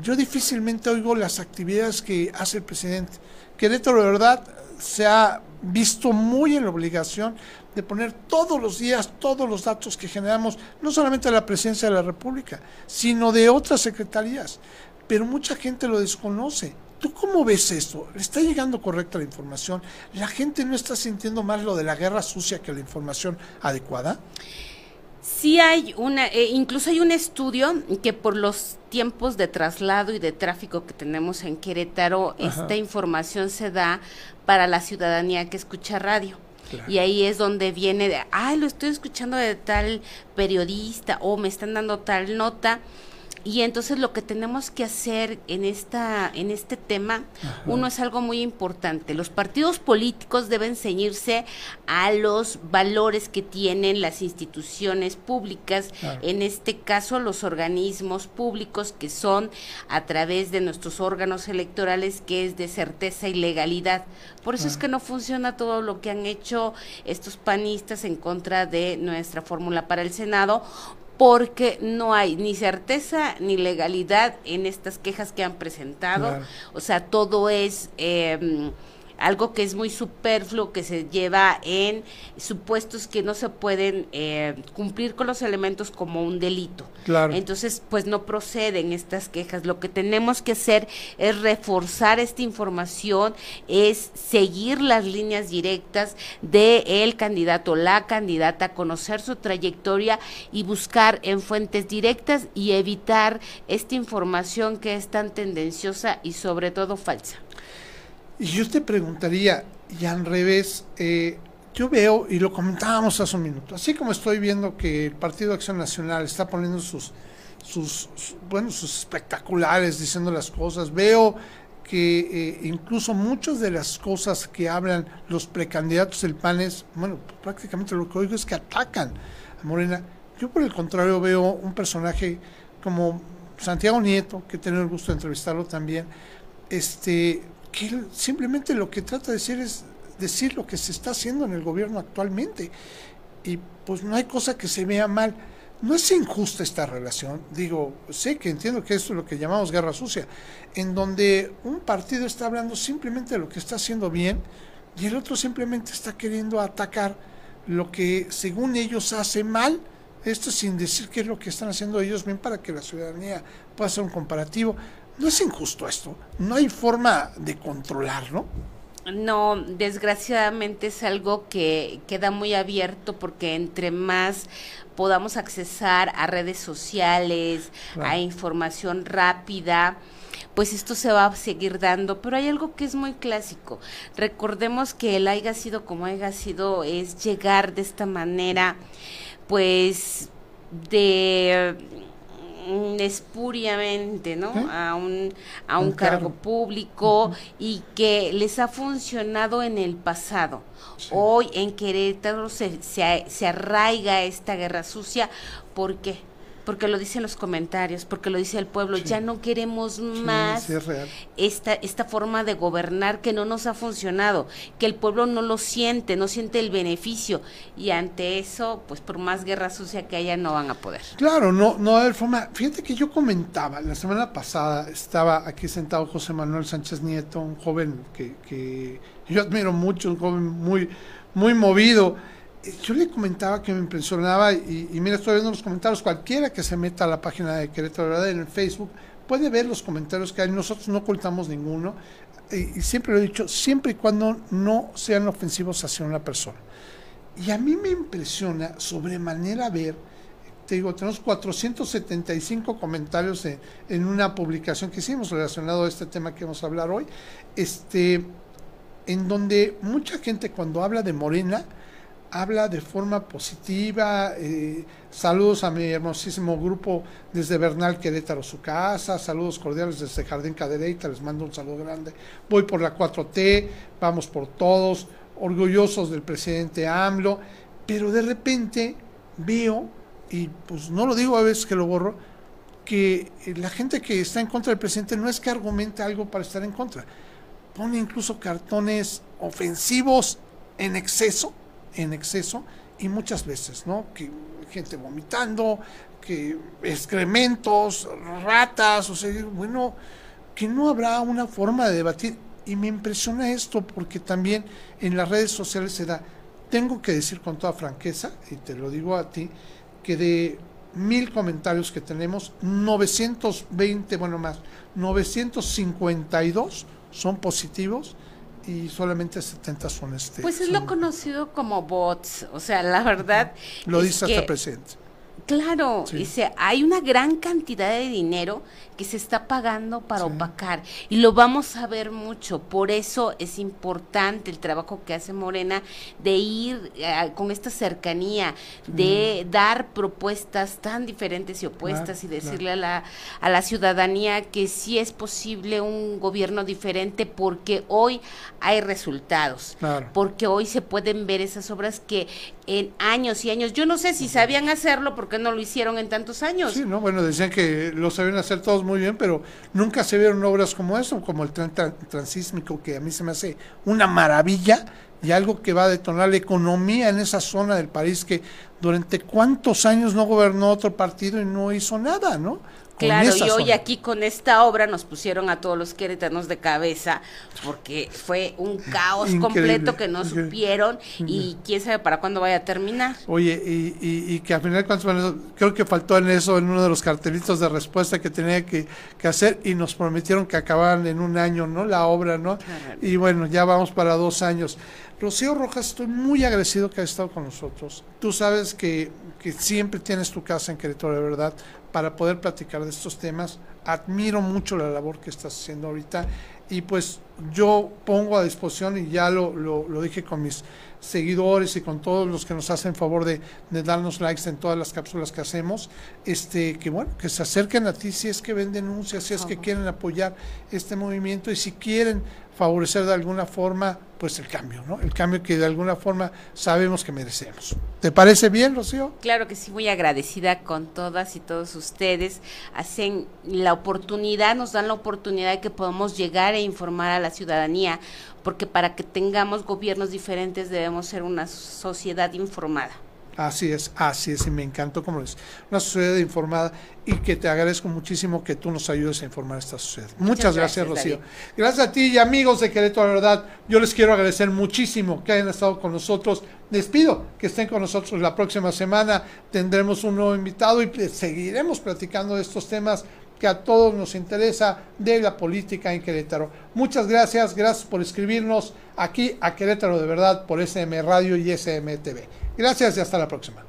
yo difícilmente oigo las actividades que hace el presidente. Querétaro de verdad se ha visto muy en la obligación de poner todos los días todos los datos que generamos, no solamente de la presidencia de la República, sino de otras secretarías. Pero mucha gente lo desconoce. ¿Tú cómo ves esto? ¿Le está llegando correcta la información? ¿La gente no está sintiendo más lo de la guerra sucia que la información adecuada? Sí hay una, eh, incluso hay un estudio que por los tiempos de traslado y de tráfico que tenemos en Querétaro, Ajá. esta información se da para la ciudadanía que escucha radio. Claro. Y ahí es donde viene de, ay, lo estoy escuchando de tal periodista o me están dando tal nota. Y entonces lo que tenemos que hacer en esta en este tema, Ajá. uno es algo muy importante. Los partidos políticos deben ceñirse a los valores que tienen las instituciones públicas, claro. en este caso los organismos públicos que son a través de nuestros órganos electorales que es de certeza y legalidad. Por eso es que no funciona todo lo que han hecho estos panistas en contra de nuestra fórmula para el Senado porque no hay ni certeza ni legalidad en estas quejas que han presentado. Claro. O sea, todo es eh, algo que es muy superfluo, que se lleva en supuestos que no se pueden eh, cumplir con los elementos como un delito. Claro. Entonces, pues no proceden estas quejas. Lo que tenemos que hacer es reforzar esta información, es seguir las líneas directas de el candidato, la candidata, conocer su trayectoria y buscar en fuentes directas y evitar esta información que es tan tendenciosa y sobre todo falsa. Y yo te preguntaría, y al revés, eh, yo veo, y lo comentábamos hace un minuto, así como estoy viendo que el Partido Acción Nacional está poniendo sus, sus, sus bueno, sus espectaculares diciendo las cosas, veo que eh, incluso muchas de las cosas que hablan los precandidatos del PAN es, bueno, prácticamente lo que oigo es que atacan a Morena. Yo por el contrario veo un personaje como Santiago Nieto, que he tenido el gusto de entrevistarlo también, este, que simplemente lo que trata de decir es decir lo que se está haciendo en el gobierno actualmente. Y pues no hay cosa que se vea mal. No es injusta esta relación, digo, sé que entiendo que esto es lo que llamamos guerra sucia, en donde un partido está hablando simplemente de lo que está haciendo bien y el otro simplemente está queriendo atacar lo que según ellos hace mal, esto sin decir qué es lo que están haciendo ellos bien para que la ciudadanía pueda hacer un comparativo. No es injusto esto, no hay forma de controlarlo. No, desgraciadamente es algo que queda muy abierto porque entre más podamos accesar a redes sociales, claro. a información rápida, pues esto se va a seguir dando, pero hay algo que es muy clásico. Recordemos que el haya sido como haya sido es llegar de esta manera, pues de espuriamente, ¿no? ¿Eh? A un, a un, un cargo, cargo, público uh -huh. y que les ha funcionado en el pasado. Sí. Hoy en Querétaro se, se, se, arraiga esta guerra sucia. ¿Por qué? Porque lo dicen los comentarios, porque lo dice el pueblo, ya no queremos más sí, es real. esta, esta forma de gobernar que no nos ha funcionado, que el pueblo no lo siente, no siente el beneficio, y ante eso, pues por más guerra sucia que haya, no van a poder. Claro, no, no va a haber forma. Fíjate que yo comentaba, la semana pasada estaba aquí sentado José Manuel Sánchez Nieto, un joven que, que yo admiro mucho, un joven muy, muy movido. Yo le comentaba que me impresionaba, y, mira, estoy viendo los comentarios, cualquiera que se meta a la página de Querétaro ¿verdad? en el Facebook puede ver los comentarios que hay, nosotros no ocultamos ninguno, y, y siempre lo he dicho, siempre y cuando no sean ofensivos hacia una persona. Y a mí me impresiona sobremanera ver, te digo, tenemos 475 comentarios en, en una publicación que hicimos relacionado a este tema que vamos a hablar hoy, este, en donde mucha gente cuando habla de Morena, habla de forma positiva. eh, saludos a mi hermosísimo grupo desde Bernal Querétaro, su casa. Saludos cordiales desde Jardín Cadereyta. Les mando un saludo grande. Voy por la 4T, vamos por todos, orgullosos del presidente AMLO. Pero de repente veo, y pues no lo digo a veces que lo borro, que la gente que está en contra del presidente no es que argumente algo para estar en contra. Pone incluso cartones ofensivos en exceso en exceso y muchas veces, ¿no? Que gente vomitando, que excrementos, ratas, o sea, bueno, que no habrá una forma de debatir. Y me impresiona esto porque también en las redes sociales se da, tengo que decir con toda franqueza, y te lo digo a ti, que de mil comentarios que tenemos, 920, bueno más, 952 son positivos y solamente 70 son este. Pues es son- lo conocido como bots, o sea, la verdad. Lo dice hasta presidente. Claro, Sí. dice, hay una gran cantidad de dinero que se está pagando para opacar y lo vamos a ver mucho. Por eso es importante el trabajo que hace Morena de ir eh, con esta cercanía, de dar propuestas tan diferentes y opuestas Claro, y decirle a, la, a la ciudadanía que sí es posible un gobierno diferente porque hoy hay resultados Claro. porque hoy se pueden ver esas obras que en años y años, yo no sé si sabían hacerlo, porque no lo hicieron en tantos años? Sí, no, bueno, decían que lo sabían hacer todos muy bien, pero nunca se vieron obras como eso, como el tren tran- transísmico, que a mí se me hace una maravilla y algo que va a detonar la economía en esa zona del país que durante cuántos años no gobernó otro partido y no hizo nada, ¿no? Con Claro, y hoy aquí con esta obra nos pusieron a todos los queretanos de cabeza porque fue un caos Increíble, completo que no increíble. supieron y quién sabe para cuándo vaya a terminar. Oye, y, y, y que al final, creo que faltó en eso, en uno de los cartelitos de respuesta que tenía que, que hacer, y nos prometieron que acabaran en un año, ¿no? La obra, ¿no? Claro. Y bueno, ya vamos para dos años. Rocío Rojas, estoy muy agradecido que hayas estado con nosotros. Tú sabes que, que siempre tienes tu casa en Querétaro, de verdad, para poder platicar de estos temas. Admiro mucho la labor que estás haciendo ahorita y pues yo pongo a disposición y ya lo, lo, lo dije con mis seguidores y con todos los que nos hacen favor de, de darnos likes en todas las cápsulas que hacemos, este que bueno, que se acerquen a ti si es que ven denuncias, si es que quieren apoyar este movimiento y si quieren favorecer de alguna forma pues el cambio, ¿no? El cambio que de alguna forma sabemos que merecemos. ¿Te parece bien, Rocío? Claro que sí, muy agradecida con todas y todos ustedes. Hacen la oportunidad, nos dan la oportunidad de que podamos llegar e informar a la ciudadanía, porque para que tengamos gobiernos diferentes debemos ser una sociedad informada. Así es, así es, y me encantó como es. Una sociedad informada y que te agradezco muchísimo que tú nos ayudes a informar a esta sociedad. Muchas, gracias, gracias, Rocío. David. Gracias a ti y amigos de Querétaro, la verdad, yo les quiero agradecer muchísimo que hayan estado con nosotros. Les pido que estén con nosotros la próxima semana. Tendremos un nuevo invitado y seguiremos platicando de estos temas que a todos nos interesa de la política en Querétaro. Muchas gracias, gracias por escribirnos aquí a Querétaro de verdad por SM Radio y SM TV. Gracias y hasta la próxima.